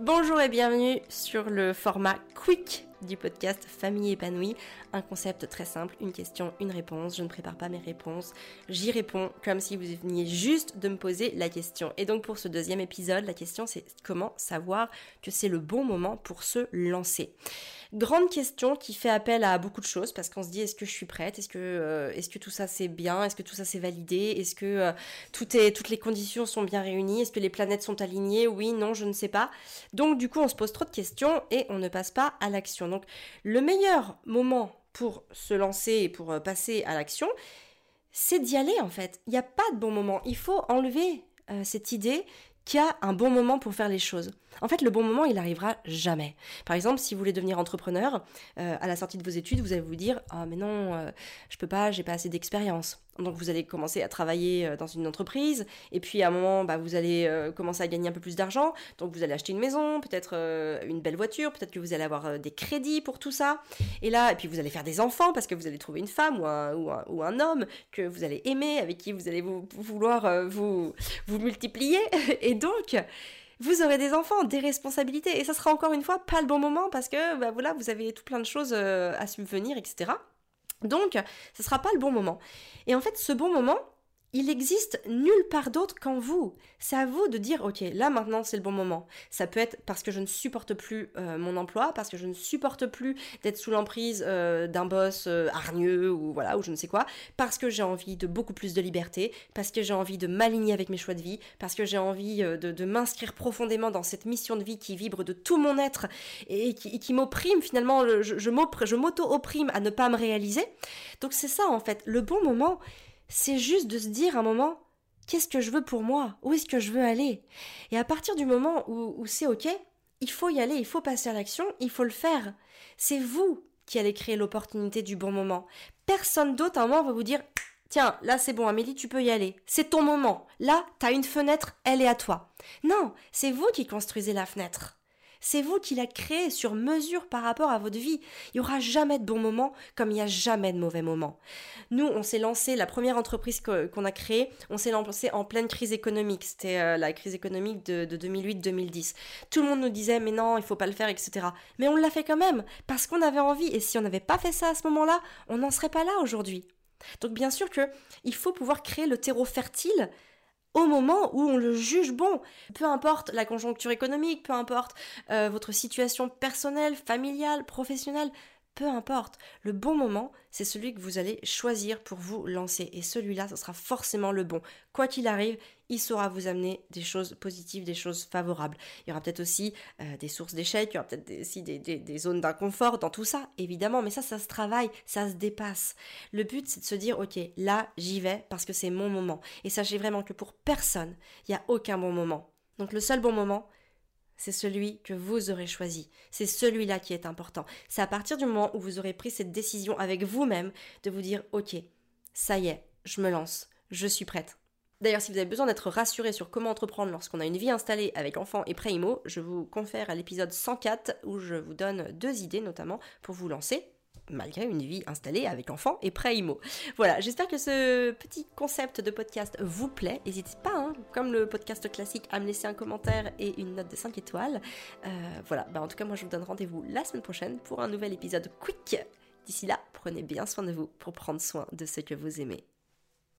Bonjour et bienvenue sur le format Quick du podcast Famille épanouie. Un concept très simple, une question, une réponse. Je ne prépare pas mes réponses. J'y réponds comme si vous veniez juste de me poser la question. Et donc pour ce deuxième épisode, la question c'est comment savoir que c'est le bon moment pour se lancer? Grande question qui fait appel à beaucoup de choses parce qu'on se dit est-ce que je suis prête? Est-ce que, euh, tout ça c'est bien? Est-ce que tout ça c'est validé? Est-ce que euh, tout toutes les conditions sont bien réunies? Est-ce que les planètes sont alignées? Oui, non, je ne sais pas. Donc du coup on se pose trop de questions et on ne passe pas à l'action. Donc le meilleur moment pour se lancer et pour euh, passer à l'action, c'est d'y aller en fait. Il n'y a pas de bon moment. Il faut enlever cette idée qu'il y a un bon moment pour faire les choses. En fait, le bon moment, il arrivera jamais. Par exemple, si vous voulez devenir entrepreneur, euh, à la sortie de vos études, vous allez vous dire ah mais non, euh, je peux pas, j'ai pas assez d'expérience. Donc vous allez commencer à travailler euh, dans une entreprise, et puis à un moment, bah, vous allez commencer à gagner un peu plus d'argent. Donc vous allez acheter une maison, peut-être une belle voiture, peut-être que vous allez avoir des crédits pour tout ça. Et là, et puis vous allez faire des enfants parce que vous allez trouver une femme ou un, ou un, homme que vous allez aimer, avec qui vous allez vouloir vous, vous multiplier. Et donc, vous aurez des enfants, des responsabilités, et ça sera encore une fois pas le bon moment parce que bah voilà, vous avez tout plein de choses euh, à subvenir, etc. Donc, ce sera pas le bon moment. Et en fait, ce bon moment, il existe nulle part d'autre qu'en vous. C'est à vous de dire, ok, là maintenant c'est le bon moment. Ça peut être parce que je ne supporte plus euh, mon emploi, parce que je ne supporte plus d'être sous l'emprise euh, d'un boss euh, hargneux ou voilà ou je ne sais quoi, parce que j'ai envie de beaucoup plus de liberté, parce que j'ai envie de m'aligner avec mes choix de vie, parce que j'ai envie de, m'inscrire profondément dans cette mission de vie qui vibre de tout mon être et qui, m'opprime finalement. Je, je m'auto-opprime à ne pas me réaliser. Donc c'est ça en fait. Le bon moment c'est juste de se dire un moment, qu'est-ce que je veux pour moi? Où est-ce que je veux aller? Et à partir du moment où, c'est OK, il faut y aller, il faut passer à l'action, il faut le faire. C'est vous qui allez créer l'opportunité du bon moment. Personne d'autre à un moment va vous dire Tiens, là c'est bon Amélie, tu peux y aller. C'est ton moment. Là, t'as une fenêtre, elle est à toi. Non, c'est vous qui construisez la fenêtre. C'est vous qui la créez sur mesure par rapport à votre vie. Il n'y aura jamais de bons moments comme il n'y a jamais de mauvais moments. Nous, on s'est lancé, la première entreprise qu'on a créée, on s'est lancé en pleine crise économique. C'était euh, la crise économique de, 2008-2010. Tout le monde nous disait, mais non, il faut pas le faire, etc. Mais on l'a fait quand même, parce qu'on avait envie. Et si on n'avait pas fait ça à ce moment-là, on n'en serait pas là aujourd'hui. Donc bien sûr que il faut pouvoir créer le terreau fertile au moment où on le juge bon. Peu importe la conjoncture économique, peu importe euh, votre situation personnelle, familiale, professionnelle, peu importe. Le bon moment, c'est celui que vous allez choisir pour vous lancer. Et celui-là, ce sera forcément le bon. Quoi qu'il arrive, il saura vous amener des choses positives, des choses favorables. Il y aura peut-être aussi euh, des sources d'échecs, il y aura peut-être aussi des, des, zones d'inconfort dans tout ça, évidemment. Mais ça, ça se travaille, ça se dépasse. Le but, c'est de se dire, ok, là, j'y vais parce que c'est mon moment. Et sachez vraiment que pour personne, il n'y a aucun bon moment. Donc le seul bon moment, c'est celui que vous aurez choisi. C'est celui-là qui est important. C'est à partir du moment où vous aurez pris cette décision avec vous-même de vous dire OK, ça y est, je me lance, je suis prête. D'ailleurs, si vous avez besoin d'être rassuré sur comment entreprendre lorsqu'on a une vie installée avec enfants et pré-IMO, je vous confère à l'épisode 104 où je vous donne deux idées notamment pour vous lancer malgré une vie installée avec enfants et pré-IMO. Voilà, j'espère que ce petit concept de podcast vous plaît. N'hésitez pas, hein, comme le podcast classique, à me laisser un commentaire et une note de 5 étoiles. Euh, voilà, bah en tout cas, moi je vous donne rendez-vous la semaine prochaine pour un nouvel épisode quick. D'ici là, prenez bien soin de vous pour prendre soin de ce que vous aimez.